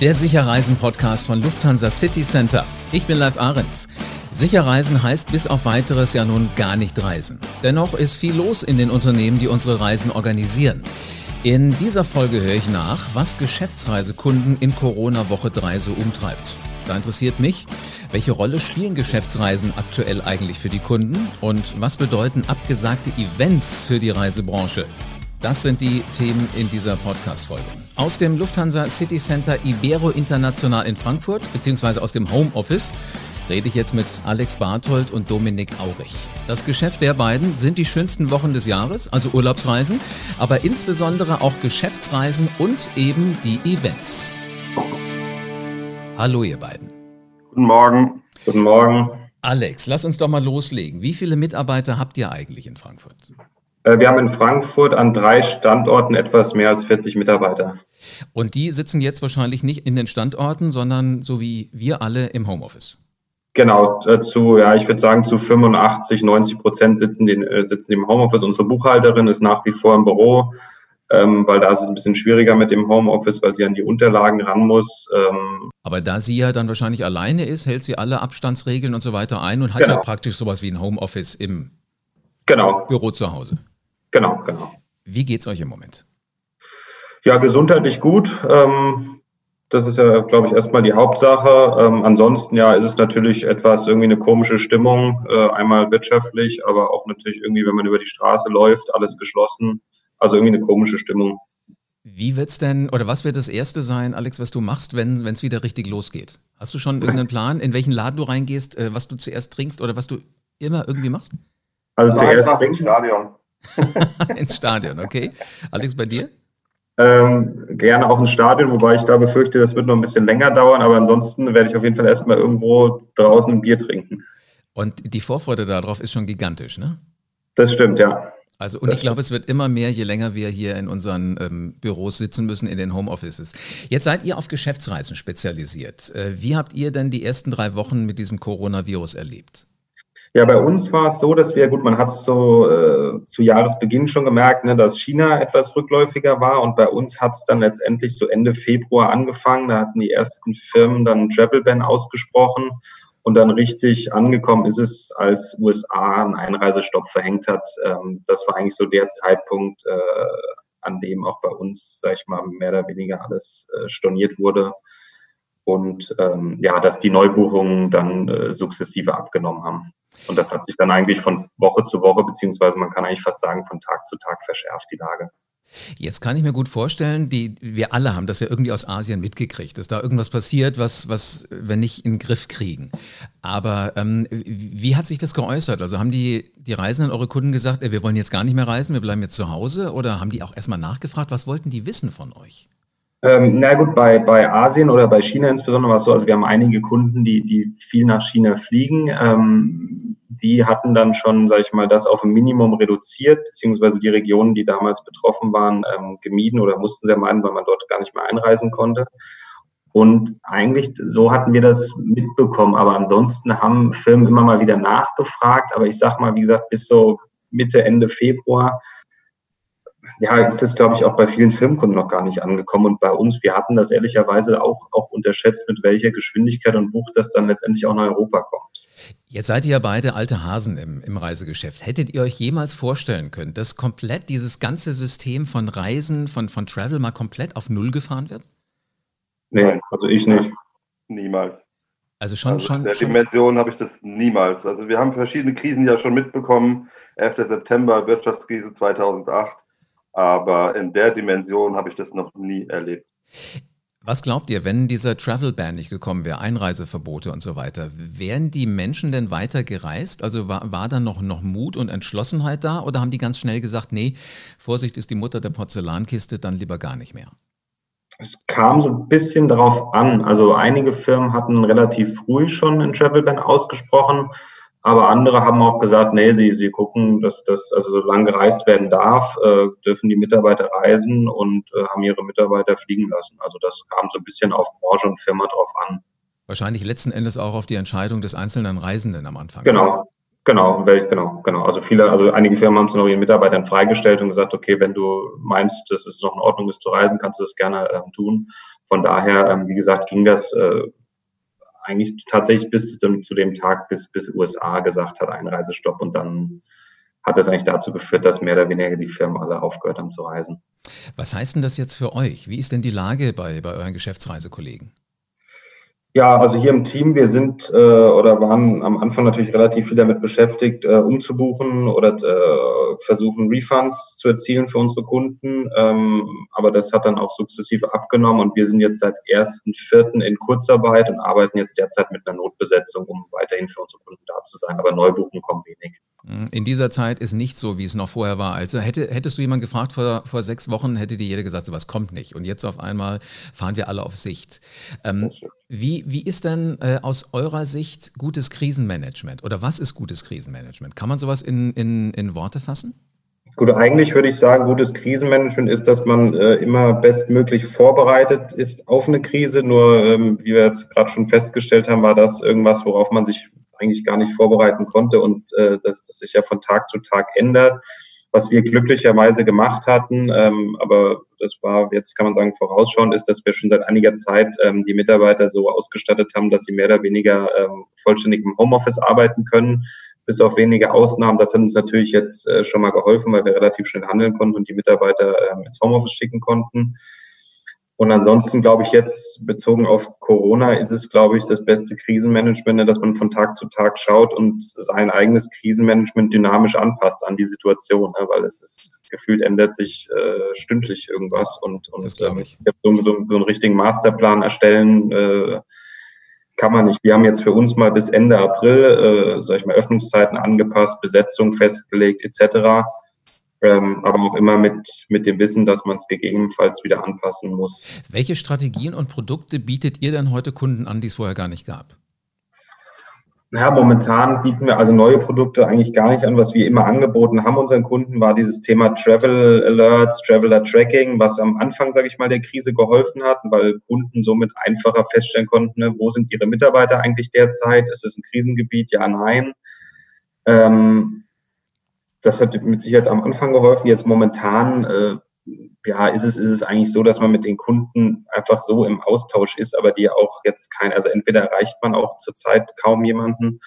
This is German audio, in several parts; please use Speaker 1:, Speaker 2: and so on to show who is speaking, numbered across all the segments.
Speaker 1: Der Sicherreisen-Podcast von Lufthansa City Center. Ich bin Live Ahrens. Sicherreisen heißt bis auf weiteres ja nun gar nicht reisen. Dennoch ist viel los in den Unternehmen, die unsere Reisen organisieren. In dieser Folge höre ich nach, was Geschäftsreisekunden in Corona Woche 3 so umtreibt. Da interessiert mich, welche Rolle spielen Geschäftsreisen aktuell eigentlich für die Kunden und was bedeuten abgesagte Events für die Reisebranche? Das sind die Themen in dieser Podcast-Folge. Aus dem Lufthansa City Center Ibero International in Frankfurt, beziehungsweise aus dem Homeoffice, rede ich jetzt mit Alex Barthold und Dominik Aurich. Das Geschäft der beiden sind die schönsten Wochen des Jahres, also Urlaubsreisen, aber insbesondere auch Geschäftsreisen und eben die Events. Hallo ihr beiden.
Speaker 2: Guten Morgen.
Speaker 3: Guten Morgen.
Speaker 1: Alex, lass uns doch mal loslegen. Wie viele Mitarbeiter habt ihr eigentlich in Frankfurt?
Speaker 3: Äh, wir haben in Frankfurt an drei Standorten etwas mehr als 40 Mitarbeiter.
Speaker 1: Und die sitzen jetzt wahrscheinlich nicht in den Standorten, sondern so wie wir alle im Homeoffice.
Speaker 3: Genau, äh, zu, ja, ich würde sagen, zu 85, 90 Prozent sitzen, den, äh, sitzen im Homeoffice. Unsere Buchhalterin ist nach wie vor im Büro, ähm, weil da ist es ein bisschen schwieriger mit dem Homeoffice, weil sie an die Unterlagen ran muss. Ähm.
Speaker 1: Aber da sie ja dann wahrscheinlich alleine ist, hält sie alle Abstandsregeln und so weiter ein und hat genau. ja praktisch sowas wie ein Homeoffice im genau. Büro zu Hause.
Speaker 3: Genau, genau.
Speaker 1: Wie geht es euch im Moment?
Speaker 3: Ja, gesundheitlich gut. Ähm, das ist ja, glaube ich, erstmal die Hauptsache. Ähm, ansonsten ja, ist es natürlich etwas irgendwie eine komische Stimmung. Äh, einmal wirtschaftlich, aber auch natürlich irgendwie, wenn man über die Straße läuft, alles geschlossen. Also irgendwie eine komische Stimmung.
Speaker 1: Wie wird es denn, oder was wird das Erste sein, Alex, was du machst, wenn es wieder richtig losgeht? Hast du schon irgendeinen Plan, in welchen Laden du reingehst, äh, was du zuerst trinkst oder was du immer irgendwie machst?
Speaker 2: Also, also zuerst trinken. Stadion.
Speaker 1: ins Stadion, okay. Alex, bei dir?
Speaker 3: Ähm, gerne auch ins Stadion, wobei ich da befürchte, das wird noch ein bisschen länger dauern, aber ansonsten werde ich auf jeden Fall erstmal irgendwo draußen ein Bier trinken.
Speaker 1: Und die Vorfreude darauf ist schon gigantisch, ne?
Speaker 3: Das stimmt, ja.
Speaker 1: Also, und ich glaube, es wird immer mehr, je länger wir hier in unseren ähm, Büros sitzen müssen, in den Homeoffices. Jetzt seid ihr auf Geschäftsreisen spezialisiert. Äh, wie habt ihr denn die ersten drei Wochen mit diesem Coronavirus erlebt?
Speaker 3: Ja, bei uns war es so, dass wir, gut, man hat es so äh, zu Jahresbeginn schon gemerkt, ne, dass China etwas rückläufiger war und bei uns hat es dann letztendlich so Ende Februar angefangen. Da hatten die ersten Firmen dann Travel Ban ausgesprochen und dann richtig angekommen ist es, als USA einen Einreisestopp verhängt hat. Ähm, das war eigentlich so der Zeitpunkt, äh, an dem auch bei uns, sag ich mal, mehr oder weniger alles äh, storniert wurde und ähm, ja, dass die Neubuchungen dann äh, sukzessive abgenommen haben. Und das hat sich dann eigentlich von Woche zu Woche, beziehungsweise man kann eigentlich fast sagen, von Tag zu Tag verschärft, die Lage.
Speaker 1: Jetzt kann ich mir gut vorstellen, die, wir alle haben das ja irgendwie aus Asien mitgekriegt, dass da irgendwas passiert, was, was wir nicht in den Griff kriegen. Aber ähm, wie hat sich das geäußert? Also haben die, die Reisenden, eure Kunden gesagt, ey, wir wollen jetzt gar nicht mehr reisen, wir bleiben jetzt zu Hause? Oder haben die auch erstmal nachgefragt, was wollten die wissen von euch?
Speaker 3: Ähm, na gut, bei, bei Asien oder bei China insbesondere war es so, also wir haben einige Kunden, die, die viel nach China fliegen. Ähm, die hatten dann schon, sage ich mal, das auf ein Minimum reduziert, beziehungsweise die Regionen, die damals betroffen waren, ähm, gemieden oder mussten sie meinen, weil man dort gar nicht mehr einreisen konnte. Und eigentlich so hatten wir das mitbekommen. Aber ansonsten haben Firmen immer mal wieder nachgefragt. Aber ich sag mal, wie gesagt, bis so Mitte, Ende Februar ja, ist das, glaube ich, auch bei vielen Firmenkunden noch gar nicht angekommen. Und bei uns, wir hatten das ehrlicherweise auch, auch unterschätzt, mit welcher Geschwindigkeit und Buch das dann letztendlich auch nach Europa kommt.
Speaker 1: Jetzt seid ihr ja beide alte Hasen im, im Reisegeschäft. Hättet ihr euch jemals vorstellen können, dass komplett dieses ganze System von Reisen, von, von Travel mal komplett auf Null gefahren wird?
Speaker 3: Nee, also ich nicht.
Speaker 2: Niemals.
Speaker 1: Also schon, also schon.
Speaker 2: In der
Speaker 1: schon.
Speaker 2: Dimension habe ich das niemals. Also wir haben verschiedene Krisen ja schon mitbekommen. 11. September, Wirtschaftskrise 2008. Aber in der Dimension habe ich das noch nie erlebt.
Speaker 1: Was glaubt ihr, wenn dieser Travel Ban nicht gekommen wäre, Einreiseverbote und so weiter, wären die Menschen denn weiter gereist? Also war, war da noch, noch Mut und Entschlossenheit da oder haben die ganz schnell gesagt, nee, Vorsicht ist die Mutter der Porzellankiste, dann lieber gar nicht mehr?
Speaker 3: Es kam so ein bisschen darauf an. Also einige Firmen hatten relativ früh schon einen Travel Ban ausgesprochen. Aber andere haben auch gesagt, nee, sie, sie gucken, dass das, also solange gereist werden darf, äh, dürfen die Mitarbeiter reisen und äh, haben ihre Mitarbeiter fliegen lassen. Also das kam so ein bisschen auf Branche und Firma drauf an.
Speaker 1: Wahrscheinlich letzten Endes auch auf die Entscheidung des einzelnen Reisenden am Anfang.
Speaker 3: Genau, genau, genau, genau. Also viele, also einige Firmen haben es noch ihren Mitarbeitern freigestellt und gesagt, okay, wenn du meinst, dass es noch in Ordnung ist zu reisen, kannst du das gerne äh, tun. von daher, ähm, wie gesagt, ging das äh, eigentlich tatsächlich bis zu, zu dem Tag, bis, bis USA gesagt hat, Einreisestopp und dann hat das eigentlich dazu geführt, dass mehr oder weniger die Firmen alle aufgehört haben zu reisen.
Speaker 1: Was heißt denn das jetzt für euch? Wie ist denn die Lage bei, bei euren Geschäftsreisekollegen?
Speaker 3: Ja, also hier im Team, wir sind äh, oder waren am Anfang natürlich relativ viel damit beschäftigt, äh, umzubuchen oder äh, versuchen, Refunds zu erzielen für unsere Kunden. Ähm, aber das hat dann auch sukzessive abgenommen und wir sind jetzt seit 1.4. in Kurzarbeit und arbeiten jetzt derzeit mit einer Notbesetzung, um weiterhin für unsere Kunden da zu sein. Aber Neubuchen kommen wenig.
Speaker 1: In dieser Zeit ist nicht so, wie es noch vorher war. Also hätte, hättest du jemanden gefragt vor, vor sechs Wochen, hätte dir jeder gesagt, so was kommt nicht. Und jetzt auf einmal fahren wir alle auf Sicht. Ähm, wie, wie ist denn äh, aus eurer Sicht gutes Krisenmanagement oder was ist gutes Krisenmanagement? Kann man sowas in, in, in Worte fassen?
Speaker 3: Gut, eigentlich würde ich sagen, gutes Krisenmanagement ist, dass man äh, immer bestmöglich vorbereitet ist auf eine Krise. Nur, ähm, wie wir jetzt gerade schon festgestellt haben, war das irgendwas, worauf man sich eigentlich gar nicht vorbereiten konnte und äh, dass das sich ja von Tag zu Tag ändert was wir glücklicherweise gemacht hatten, ähm, aber das war jetzt kann man sagen vorausschauend ist, dass wir schon seit einiger Zeit ähm, die Mitarbeiter so ausgestattet haben, dass sie mehr oder weniger ähm, vollständig im Homeoffice arbeiten können, bis auf wenige Ausnahmen. Das hat uns natürlich jetzt äh, schon mal geholfen, weil wir relativ schnell handeln konnten und die Mitarbeiter ähm, ins Homeoffice schicken konnten. Und ansonsten glaube ich jetzt bezogen auf Corona ist es, glaube ich, das beste Krisenmanagement, dass man von Tag zu Tag schaut und sein eigenes Krisenmanagement dynamisch anpasst an die Situation, ne, weil es ist gefühlt ändert sich äh, stündlich irgendwas und, und
Speaker 1: das ähm, ich.
Speaker 3: so, so, so einen richtigen Masterplan erstellen äh, kann man nicht. Wir haben jetzt für uns mal bis Ende April, äh, sag ich mal, Öffnungszeiten angepasst, Besetzung festgelegt etc ähm, aber auch immer mit, mit dem Wissen, dass man es gegebenenfalls wieder anpassen muss.
Speaker 1: Welche Strategien und Produkte bietet ihr denn heute Kunden an, die es vorher gar nicht gab?
Speaker 3: Ja, momentan bieten wir also neue Produkte eigentlich gar nicht an. Was wir immer angeboten haben unseren Kunden, war dieses Thema Travel Alerts, Traveler Tracking, was am Anfang, sage ich mal, der Krise geholfen hat, weil Kunden somit einfacher feststellen konnten, ne, wo sind ihre Mitarbeiter eigentlich derzeit? Ist es ein Krisengebiet? Ja, nein. Ähm, das hat mit Sicherheit am Anfang geholfen. Jetzt momentan, äh, ja, ist es, ist es eigentlich so, dass man mit den Kunden einfach so im Austausch ist, aber die auch jetzt kein, also entweder erreicht man auch zurzeit kaum jemanden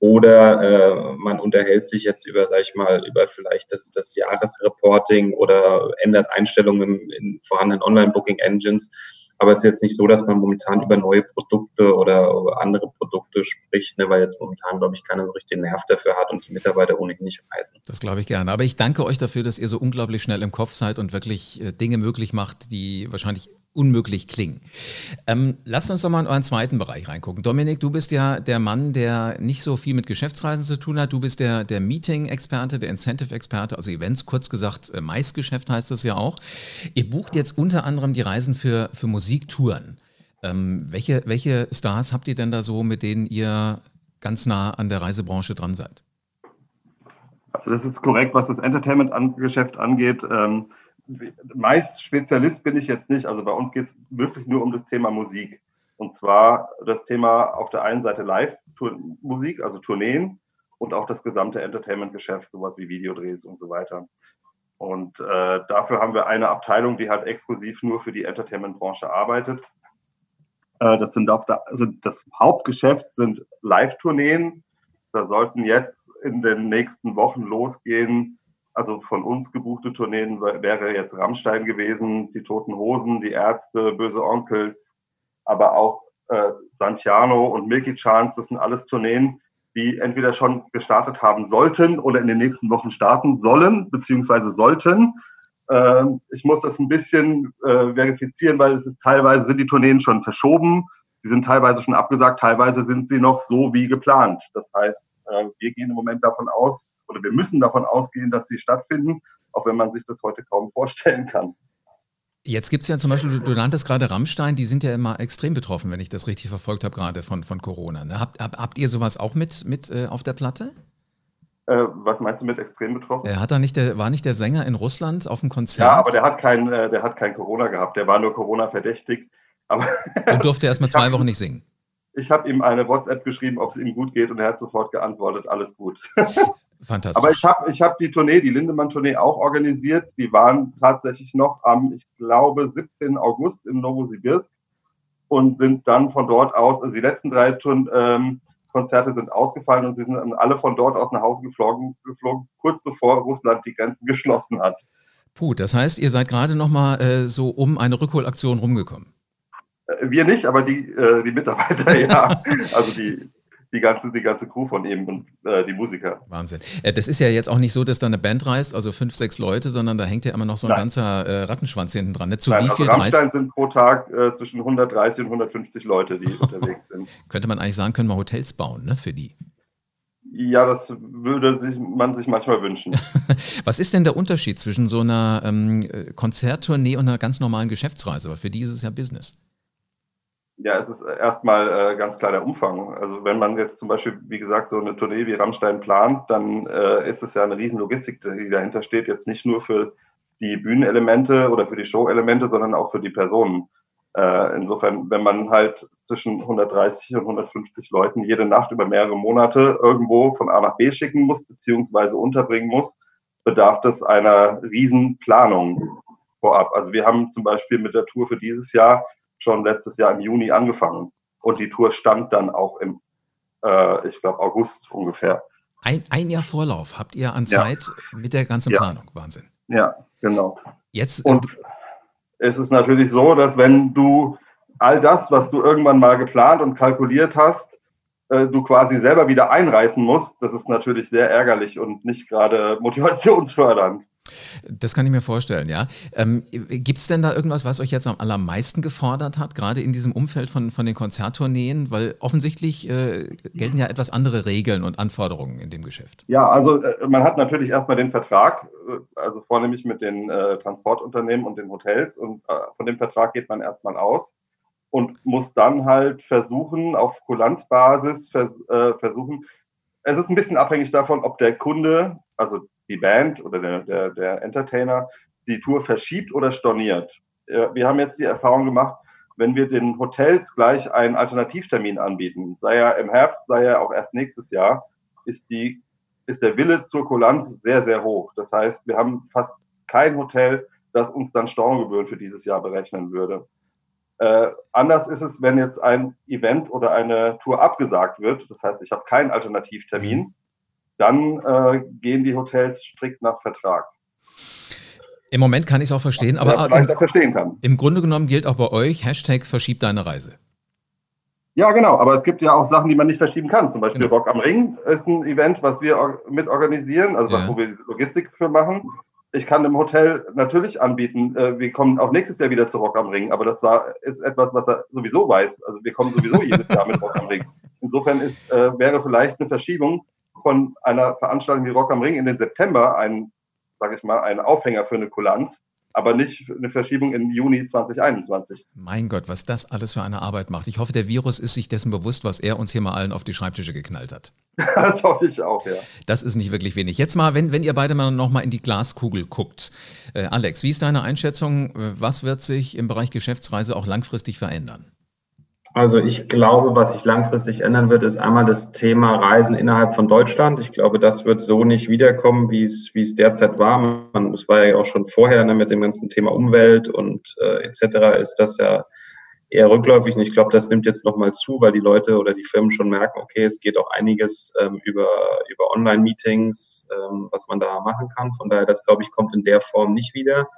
Speaker 3: oder äh, man unterhält sich jetzt über, sag ich mal, über vielleicht das, das Jahresreporting oder ändert Einstellungen in, vorhandenen Online-Booking-Engines aber es ist jetzt nicht so, dass man momentan über neue Produkte oder andere Produkte spricht, ne, weil jetzt momentan, glaube ich, keiner so richtig den Nerv dafür hat und die Mitarbeiter ohnehin nicht reisen.
Speaker 1: Das glaube ich gerne. Aber ich danke euch dafür, dass ihr so unglaublich schnell im Kopf seid und wirklich äh, Dinge möglich macht, die wahrscheinlich unmöglich klingen. Ähm, lasst uns doch mal in euren zweiten Bereich reingucken. Dominik, du bist ja der Mann, der nicht so viel mit Geschäftsreisen zu tun hat. Du bist der, der Meeting-Experte, der Incentive-Experte, also Events, kurz gesagt, äh, Maisgeschäft heißt es ja auch. Ihr bucht jetzt unter anderem die Reisen für, für Musiktouren. Ähm, welche, welche Stars habt ihr denn da so, mit denen ihr ganz nah an der Reisebranche dran seid?
Speaker 2: Also das ist korrekt, was das Entertainment-Geschäft angeht. Ähm, meist Spezialist bin ich jetzt nicht. Also bei uns geht es wirklich nur um das Thema Musik. Und zwar das Thema auf der einen Seite Live-Musik, also Tourneen und auch das gesamte Entertainment-Geschäft, sowas wie Videodrehs und so weiter. Und äh, dafür haben wir eine Abteilung, die halt exklusiv nur für die Entertainment-Branche arbeitet. Äh, das sind auf der, also das Hauptgeschäft sind Live-Tourneen. Da sollten jetzt in den nächsten Wochen losgehen also von uns gebuchte Tourneen wäre jetzt Rammstein gewesen, die Toten Hosen, die Ärzte, Böse Onkels, aber auch äh, Santiano und Milky Chance. Das sind alles Tourneen, die entweder schon gestartet haben sollten oder in den nächsten Wochen starten sollen, beziehungsweise sollten. Äh, ich muss das ein bisschen äh, verifizieren, weil es ist teilweise sind die Tourneen schon verschoben. Sie sind teilweise schon abgesagt, teilweise sind sie noch so wie geplant. Das heißt, äh, wir gehen im Moment davon aus, oder wir müssen davon ausgehen, dass sie stattfinden, auch wenn man sich das heute kaum vorstellen kann.
Speaker 1: Jetzt gibt es ja zum Beispiel, du, du nanntest gerade Rammstein, die sind ja immer extrem betroffen, wenn ich das richtig verfolgt habe, gerade von, von Corona. Ne? Habt, hab, habt ihr sowas auch mit, mit äh, auf der Platte?
Speaker 2: Äh, was meinst du mit extrem betroffen?
Speaker 1: Er hat da nicht der, war nicht der Sänger in Russland auf dem Konzert?
Speaker 2: Ja, aber der hat kein, äh, der hat kein Corona gehabt, der war nur Corona verdächtig.
Speaker 1: Aber und durfte erst mal zwei Wochen nicht singen.
Speaker 2: Ich habe ihm eine WhatsApp geschrieben, ob es ihm gut geht und er hat sofort geantwortet, alles gut.
Speaker 1: Fantastisch.
Speaker 2: Aber ich habe ich hab die Tournee, die Lindemann-Tournee auch organisiert. Die waren tatsächlich noch am, ich glaube, 17. August in Novosibirsk. und sind dann von dort aus, also die letzten drei Touren, ähm, Konzerte sind ausgefallen und sie sind dann alle von dort aus nach Hause geflogen, geflogen kurz bevor Russland die Grenzen geschlossen hat.
Speaker 1: Puh, das heißt, ihr seid gerade noch mal äh, so um eine Rückholaktion rumgekommen.
Speaker 2: Äh, wir nicht, aber die, äh, die Mitarbeiter, ja. also die, die ganze, die ganze Crew von ihm und äh, die Musiker.
Speaker 1: Wahnsinn. Äh, das ist ja jetzt auch nicht so, dass da eine Band reist, also fünf, sechs Leute, sondern da hängt ja immer noch so ein Nein. ganzer äh, Rattenschwanz hinten dran. Ne?
Speaker 2: Zu Nein, wie viel? Also Rammstein sind pro Tag äh, zwischen 130 und 150 Leute, die unterwegs sind.
Speaker 1: Könnte man eigentlich sagen, können wir Hotels bauen, ne, für die?
Speaker 2: Ja, das würde sich, man sich manchmal wünschen.
Speaker 1: Was ist denn der Unterschied zwischen so einer ähm, Konzerttournee und einer ganz normalen Geschäftsreise? Weil für die ist es ja Business.
Speaker 2: Ja, es ist erstmal äh, ganz klar der Umfang. Also wenn man jetzt zum Beispiel, wie gesagt, so eine Tournee wie Rammstein plant, dann äh, ist es ja eine riesen Logistik, die dahinter steht. Jetzt nicht nur für die Bühnenelemente oder für die Show-Elemente, sondern auch für die Personen. Äh, insofern, wenn man halt zwischen 130 und 150 Leuten jede Nacht über mehrere Monate irgendwo von A nach B schicken muss, beziehungsweise unterbringen muss, bedarf das einer riesen Planung vorab. Also wir haben zum Beispiel mit der Tour für dieses Jahr schon letztes Jahr im Juni angefangen. Und die Tour stand dann auch im, äh, ich glaube, August ungefähr.
Speaker 1: Ein, ein Jahr Vorlauf habt ihr an Zeit ja. mit der ganzen ja. Planung. Wahnsinn.
Speaker 2: Ja, genau. Jetzt, und es ist natürlich so, dass wenn du all das, was du irgendwann mal geplant und kalkuliert hast, äh, du quasi selber wieder einreißen musst, das ist natürlich sehr ärgerlich und nicht gerade motivationsfördernd.
Speaker 1: Das kann ich mir vorstellen, ja. Ähm, Gibt es denn da irgendwas, was euch jetzt am allermeisten gefordert hat, gerade in diesem Umfeld von, von den Konzerttourneen? Weil offensichtlich äh, gelten ja etwas andere Regeln und Anforderungen in dem Geschäft.
Speaker 2: Ja, also äh, man hat natürlich erstmal den Vertrag, äh, also vornehmlich mit den äh, Transportunternehmen und den Hotels. Und äh, von dem Vertrag geht man erstmal aus und muss dann halt versuchen, auf Kulanzbasis vers äh, versuchen, es ist ein bisschen abhängig davon, ob der Kunde, also die Band oder der, der, der Entertainer die Tour verschiebt oder storniert. Wir haben jetzt die Erfahrung gemacht, wenn wir den Hotels gleich einen Alternativtermin anbieten, sei er im Herbst, sei er auch erst nächstes Jahr, ist, die, ist der Wille zur Kulanz sehr, sehr hoch. Das heißt, wir haben fast kein Hotel, das uns dann Stornogebühren für dieses Jahr berechnen würde. Äh, anders ist es, wenn jetzt ein Event oder eine Tour abgesagt wird. Das heißt, ich habe keinen Alternativtermin. Dann äh, gehen die Hotels strikt nach Vertrag.
Speaker 1: Im Moment kann ich es auch verstehen, aber
Speaker 2: im, verstehen kann.
Speaker 1: im Grunde genommen gilt auch bei euch Hashtag verschiebt deine Reise.
Speaker 2: Ja, genau, aber es gibt ja auch Sachen, die man nicht verschieben kann. Zum Beispiel genau. Rock am Ring ist ein Event, was wir mit organisieren, also ja. wo wir Logistik für machen. Ich kann im Hotel natürlich anbieten, äh, wir kommen auch nächstes Jahr wieder zu Rock am Ring, aber das war, ist etwas, was er sowieso weiß. Also wir kommen sowieso jedes Jahr mit Rock am Ring. Insofern ist, äh, wäre vielleicht eine Verschiebung von einer Veranstaltung wie Rock am Ring in den September ein, sage ich mal, ein Aufhänger für eine Kulanz, aber nicht eine Verschiebung in Juni 2021.
Speaker 1: Mein Gott, was das alles für eine Arbeit macht. Ich hoffe, der Virus ist sich dessen bewusst, was er uns hier mal allen auf die Schreibtische geknallt hat.
Speaker 2: das hoffe ich auch, ja.
Speaker 1: Das ist nicht wirklich wenig. Jetzt mal, wenn, wenn ihr beide mal noch mal in die Glaskugel guckt. Äh, Alex, wie ist deine Einschätzung? Was wird sich im Bereich Geschäftsreise auch langfristig verändern?
Speaker 3: Also ich glaube, was sich langfristig ändern wird, ist einmal das Thema Reisen innerhalb von Deutschland. Ich glaube, das wird so nicht wiederkommen, wie es, wie es derzeit war. Man, das war ja auch schon vorher ne, mit dem ganzen Thema Umwelt und äh, etc. ist das ja eher rückläufig. Und ich glaube, das nimmt jetzt nochmal zu, weil die Leute oder die Firmen schon merken, okay, es geht auch einiges ähm, über, über Online-Meetings, ähm, was man da machen kann. Von daher, das glaube ich, kommt in der Form nicht wieder.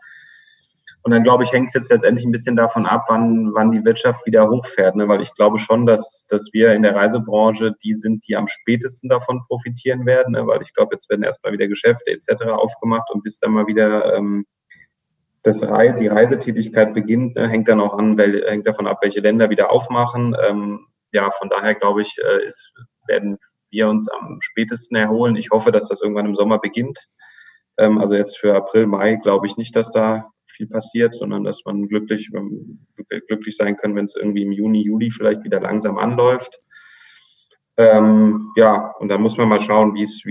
Speaker 3: Und dann glaube ich, hängt es jetzt letztendlich ein bisschen davon ab, wann, wann die Wirtschaft wieder hochfährt. Ne? Weil ich glaube schon, dass, dass wir in der Reisebranche die sind, die am spätesten davon profitieren werden. Ne? Weil ich glaube, jetzt werden erstmal wieder Geschäfte etc. aufgemacht und bis dann mal wieder ähm, das Re die Reisetätigkeit beginnt, ne? hängt dann auch an, weil, hängt davon ab, welche Länder wieder aufmachen. Ähm, ja, von daher glaube ich, äh, ist, werden wir uns am spätesten erholen. Ich hoffe, dass das irgendwann im Sommer beginnt. Ähm, also jetzt für April, Mai glaube ich nicht, dass da viel passiert, sondern dass man glücklich, glücklich sein kann, wenn es irgendwie im Juni, Juli vielleicht wieder langsam anläuft. Ähm, ja, und da muss man mal schauen, wie es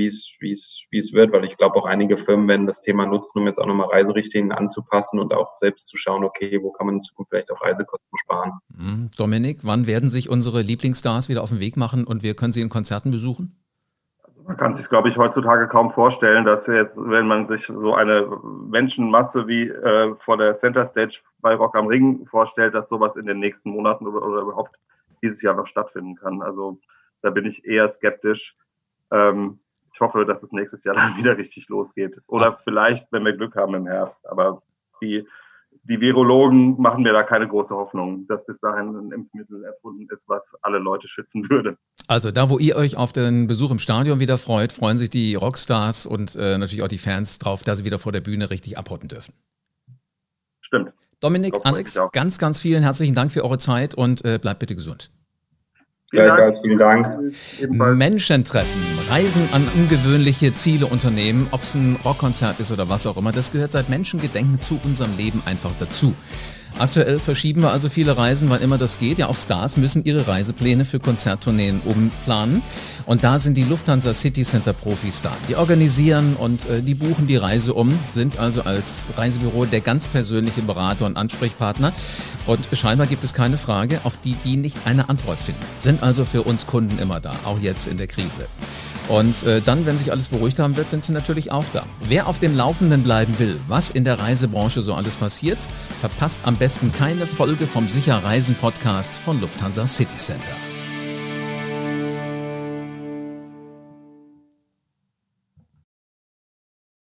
Speaker 3: wird, weil ich glaube auch einige Firmen werden das Thema nutzen, um jetzt auch nochmal Reiserichtlinien anzupassen und auch selbst zu schauen, okay, wo kann man in Zukunft vielleicht auch Reisekosten sparen.
Speaker 1: Mhm. Dominik, wann werden sich unsere Lieblingsstars wieder auf den Weg machen und wir können sie in Konzerten besuchen?
Speaker 2: Man kann sich, glaube ich, heutzutage kaum vorstellen, dass jetzt, wenn man sich so eine Menschenmasse wie äh, vor der Center Stage bei Rock am Ring vorstellt, dass sowas in den nächsten Monaten oder, oder überhaupt dieses Jahr noch stattfinden kann. Also da bin ich eher skeptisch. Ähm, ich hoffe, dass es nächstes Jahr dann wieder richtig losgeht. Oder vielleicht, wenn wir Glück haben im Herbst. Aber die, die Virologen machen mir da keine große Hoffnung, dass bis dahin ein Impfmittel erfunden ist, was alle Leute schützen würde.
Speaker 1: Also da, wo ihr euch auf den Besuch im Stadion wieder freut, freuen sich die Rockstars und äh, natürlich auch die Fans drauf, dass sie wieder vor der Bühne richtig abhotten dürfen.
Speaker 2: Stimmt.
Speaker 1: Dominik, Alex, ganz, ganz vielen herzlichen Dank für eure Zeit und äh, bleibt bitte gesund.
Speaker 3: Gleichfalls, vielen Dank.
Speaker 1: Menschen treffen, Reisen an ungewöhnliche Ziele unternehmen, ob es ein Rockkonzert ist oder was auch immer, das gehört seit Menschengedenken zu unserem Leben einfach dazu. Aktuell verschieben wir also viele Reisen, wann immer das geht. Ja, auch Stars müssen ihre Reisepläne für Konzerttourneen umplanen. Und da sind die Lufthansa City Center Profis da. Die organisieren und äh, die buchen die Reise um, sind also als Reisebüro der ganz persönliche Berater und Ansprechpartner. Und scheinbar gibt es keine Frage, auf die die nicht eine Antwort finden. Sind also für uns Kunden immer da, auch jetzt in der Krise. Und äh, dann, wenn sich alles beruhigt haben wird, sind sie natürlich auch da. Wer auf dem Laufenden bleiben will, was in der Reisebranche so alles passiert, verpasst am besten keine Folge vom Sicher Reisen Podcast von Lufthansa City Center.